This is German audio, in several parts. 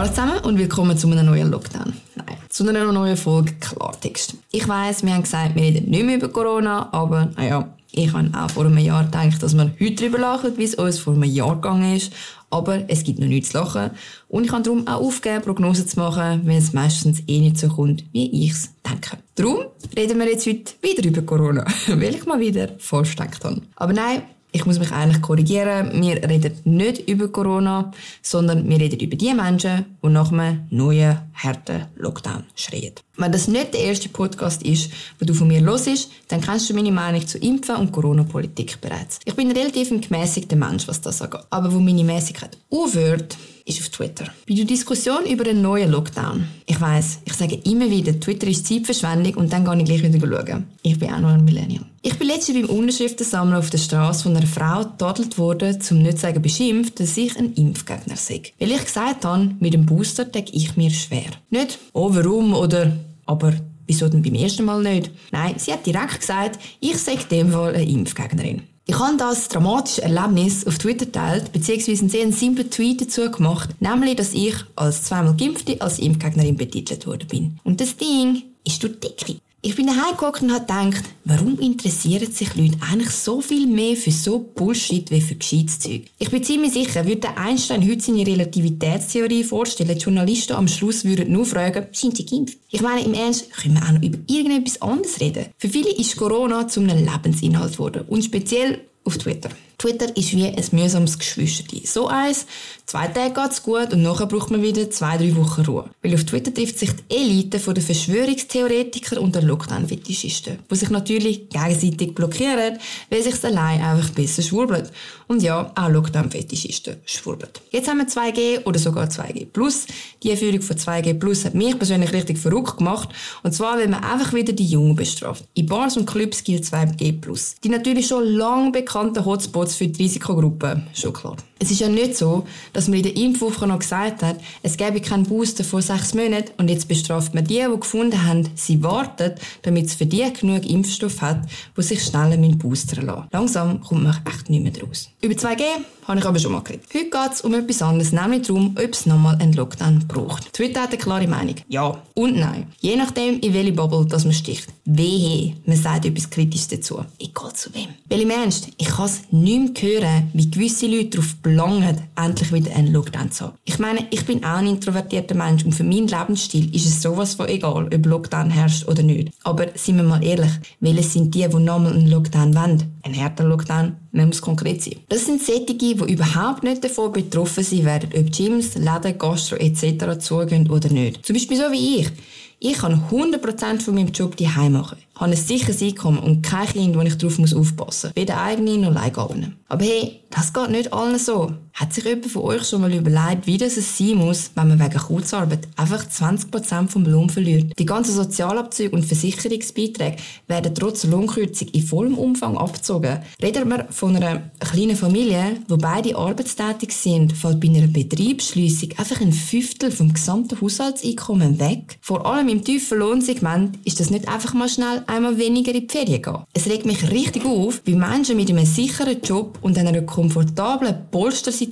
Hallo zusammen und willkommen zu einem neuen Lockdown. Nein, zu einer neuen Folge Klartext. Ich weiss, wir haben gesagt, wir reden nicht mehr über Corona, aber naja, ich habe auch vor einem Jahr gedacht, dass wir heute darüber lachen, wie es uns vor einem Jahr gegangen ist. Aber es gibt noch nichts zu lachen. Und ich kann darum auch aufgeben, Prognosen zu machen, wenn es meistens eh nicht so kommt, wie ich es denke. Darum reden wir jetzt heute wieder über Corona, weil ich mal wieder falsch gedacht habe. Aber nein, ich muss mich eigentlich korrigieren. Wir reden nicht über Corona, sondern wir reden über die Menschen, die nach einem neuen, harten Lockdown schreien. Wenn das nicht der erste Podcast ist, wo du von mir los ist, dann kennst du meine Meinung zu Impfen und Corona-Politik bereits. Ich bin relativ ein gemäßigter Mensch, was das angeht. Aber wo meine Mäßigkeit aufhört, ist auf Twitter. Bei der Diskussion über einen neuen Lockdown. Ich weiß, ich sage immer wieder, Twitter ist Zeitverschwendung und dann gehe ich gleich wieder schauen. Ich bin auch noch ein Millennial. Ich bin letztens beim Unterschriftensammeln auf der Straße von einer Frau tadelt worden, zum nicht sagen beschimpft, dass ich ein Impfgegner sei. Weil ich gesagt habe, mit dem Booster denke ich mir schwer. Nicht, oh warum oder aber wieso denn beim ersten Mal nicht? Nein, sie hat direkt gesagt, ich sei dem Fall eine Impfgegnerin. Ich habe das dramatische Erlebnis auf Twitter geteilt, beziehungsweise einen sehr simplen Tweet dazu gemacht, nämlich, dass ich als zweimal Geimpfte als Impfgegnerin betitelt worden bin. Und das Ding ist durch Decke. Ich bin daheim geguckt und habe gedacht, warum interessieren sich Leute eigentlich so viel mehr für so Bullshit wie für gescheites Zeug? Ich bin ziemlich sicher, würde Einstein heute seine Relativitätstheorie vorstellen, die Journalisten am Schluss würden nur fragen, sind sie geimpft? Ich meine, im Ernst, können wir auch noch über irgendetwas anderes reden? Für viele ist Corona zu einem Lebensinhalt geworden und speziell auf Twitter. Twitter ist wie ein mühsames Geschwisterli. So eins, zwei Tage geht's gut und nachher braucht man wieder zwei, drei Wochen Ruhe. Weil auf Twitter trifft sich die Elite von den Verschwörungstheoretikern und den Lockdown-Fetischisten, die sich natürlich gegenseitig blockieren, weil sich allein einfach besser schwurbelt. Und ja, auch Lockdown-Fetischisten schwurbeln. Jetzt haben wir 2G oder sogar 2G+. Die Einführung von 2G Plus hat mich persönlich richtig verrückt gemacht. Und zwar, weil man einfach wieder die Jungen bestraft. In Bars und Clubs gilt 2G Plus. Die natürlich schon lang bekannten Hotspots Schutz für die Risikogruppen, schon klar. Es ist ja nicht so, dass man in der Impfwoche noch gesagt hat, es gäbe keinen Booster vor sechs Monaten und jetzt bestraft man die, die gefunden haben, sie warten, damit es für die genug Impfstoff hat, die sich schneller boostern lassen. Langsam kommt man echt nicht mehr draus. Über 2G habe ich aber schon mal geredet. Heute geht es um etwas anderes, nämlich darum, ob es nochmal einen Lockdown braucht. Twitter hat eine klare Meinung. Ja und nein. Je nachdem, in welche Bubble das man sticht. Wehe, man sagt etwas Kritisches dazu. Egal zu wem. Weil im Ernst, ich kann es nicht mehr hören, wie gewisse Leute darauf verlangen, endlich wieder einen Lockdown zu haben. Ich meine, ich bin auch ein introvertierter Mensch und für meinen Lebensstil ist es sowas von egal, ob Lockdown herrscht oder nicht. Aber sind wir mal ehrlich, welche sind die, die nochmal einen Lockdown wollen? Ein härter Lockdown? Man muss konkret sein. Das sind Sättige, die überhaupt nicht davon betroffen sein werden, ob Gyms, Läden, Gastro etc. zugehen oder nicht. Zum Beispiel so wie ich. Ich kann 100% von meinem Job daheim machen habe ein sicheres Einkommen und kein Kind, wo ich darauf aufpassen muss. Weder eigene noch Leihgaben. Aber hey, das geht nicht allen so. Hat sich jemand von euch schon mal überlegt, wie das es sein muss, wenn man wegen Kurzarbeit einfach 20% vom Lohn verliert? Die ganzen Sozialabzüge und Versicherungsbeiträge werden trotz Lohnkürzung in vollem Umfang abgezogen. Reden wir von einer kleinen Familie, wo beide arbeitstätig sind, fällt bei einer Betriebsschliessung einfach ein Fünftel vom gesamten Haushaltseinkommen weg. Vor allem im tiefen Lohnsegment ist das nicht einfach mal schnell einmal weniger in die Ferien gehen. Es regt mich richtig auf, wie Menschen mit einem sicheren Job und einer komfortablen Polstersituation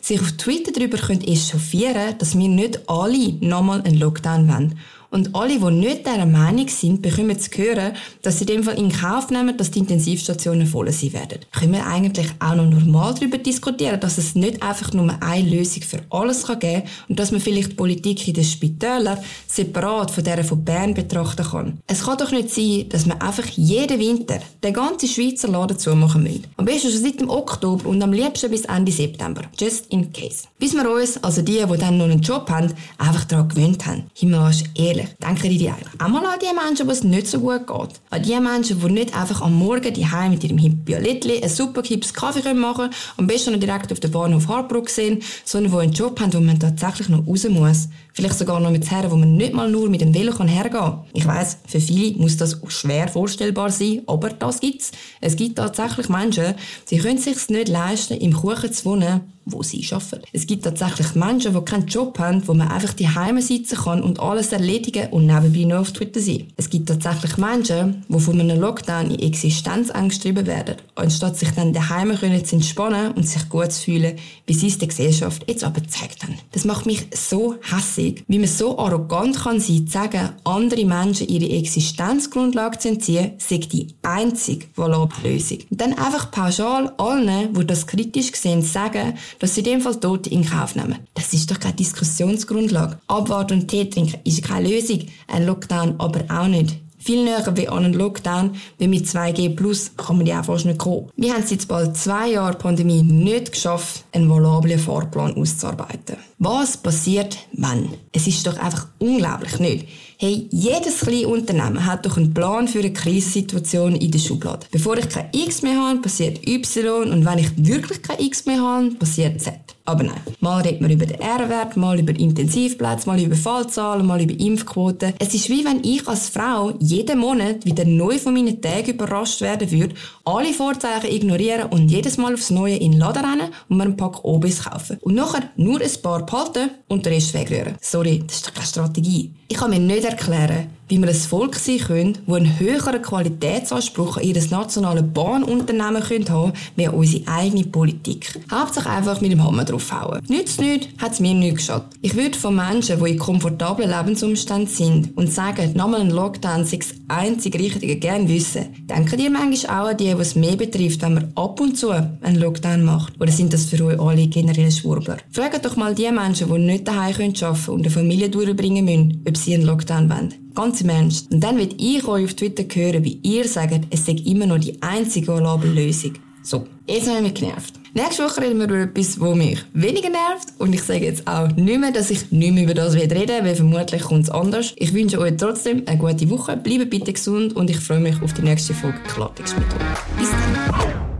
sich auf Twitter darüber echauffieren können, dass wir nicht alle nochmal einen Lockdown wollen und alle, die nicht dieser Meinung sind, bekommen zu hören, dass sie in dem Fall in Kauf nehmen, dass die Intensivstationen voll sein werden. Können wir eigentlich auch noch normal darüber diskutieren, dass es nicht einfach nur eine Lösung für alles kann geben kann und dass man vielleicht die Politik in den Spitälern separat von der von Bern betrachten kann. Es kann doch nicht sein, dass man einfach jeden Winter den ganzen Schweizer Laden zumachen müssen. Am besten schon seit dem Oktober und am liebsten bis Ende September. Just in case. Bis wir uns, also die, die dann noch einen Job haben, einfach daran gewöhnt haben. Himmelarsch ehrlich ehrlich, denken die eigentlich mal an die Menschen, wo es nicht so gut geht. An die Menschen, die nicht einfach am Morgen die mit ihrem Hippiolettli einen super hippes Kaffee machen können, am besten noch direkt auf der Bahnhof Harbruck sehen, sondern die einen Job haben, wo man tatsächlich noch raus muss. Vielleicht sogar noch mit Herren, wo man nicht mal nur mit dem kann hergehen kann. Ich weiss, für viele muss das schwer vorstellbar sein, aber das gibt's. Es gibt tatsächlich Menschen, die können sich nicht leisten, im Kuchen zu wohnen, wo sie arbeiten. Es gibt tatsächlich Menschen, die keinen Job haben, wo man einfach die Heime sitzen kann und alles erledigen und nebenbei noch auf Twitter sein. Es gibt tatsächlich Menschen, die von einem Lockdown in Existenzangst getrieben werden, anstatt sich dann daheim können zu entspannen und sich gut zu fühlen, wie sie es der Gesellschaft jetzt aber gezeigt haben. Das macht mich so hässig, wie man so arrogant kann sein, zu sagen, andere Menschen ihre Existenzgrundlage zu entziehen, sei die einzige valable Lösung. Und dann einfach pauschal allen, die das kritisch sehen, sagen, dass sie in dem Fall Tote in Kauf nehmen. Das ist doch keine Diskussionsgrundlage. Abwarten und Tee trinken ist keine Lösung, ein Lockdown aber auch nicht. Viel näher wie an einen Lockdown, wie mit 2G Plus kann man ja auch fast nicht kommen. Wir haben es jetzt bald zwei Jahre Pandemie nicht geschafft, einen valablen Fahrplan auszuarbeiten. Was passiert, wenn? Es ist doch einfach unglaublich, nicht? Hey, jedes kleine Unternehmen hat doch einen Plan für eine Krisensituation in der Schublade. Bevor ich kein X mehr habe, passiert Y und wenn ich wirklich kein X mehr habe, passiert Z. Aber nein. Mal redet man über den R-Wert, mal über Intensivplätze, mal über Fallzahlen, mal über Impfquoten. Es ist wie wenn ich als Frau jeden Monat wieder neu von meinen Tagen überrascht werden würde, alle Vorzeichen ignorieren und jedes Mal aufs Neue in den Laden rennen und mir einen Pack Obis kaufen. Und nachher nur ein paar behalten und den Rest wegrühren. Sorry, das ist keine Strategie. Ich kann mir nicht erklären, wie wir ein Volk sein können, das einen höheren Qualitätsanspruch an ihr nationales Bahnunternehmen haben können, wie an unsere eigene Politik. Hauptsache einfach mit dem Hammer draufhauen. Nützt nichts, hat es mir nichts geschadet. Ich würde von Menschen, die in komfortablen Lebensumständen sind und sagen, nochmal ein Lockdown sei das einzig Richtige, gerne wissen. Denken ihr manchmal auch an die, was mehr betrifft, wenn man ab und zu einen Lockdown macht? Oder sind das für euch alle generell Schwurbler? Fragt doch mal die Menschen, die nicht daheim arbeiten können und eine Familie durchbringen müssen, ob sie einen Lockdown wollen. Ganz im Ernst. Und dann wird ich euch auf Twitter hören, wie ihr sagt, es sei immer noch die einzige valable Lösung. So, jetzt habe ich mich genervt. Nächste Woche reden wir über etwas, das mich weniger nervt. Und ich sage jetzt auch nicht mehr, dass ich nicht mehr über das reden weil vermutlich kommt es anders. Ich wünsche euch trotzdem eine gute Woche. Bleibt bitte gesund und ich freue mich auf die nächste Folge Klartext mit euch. Bis dann.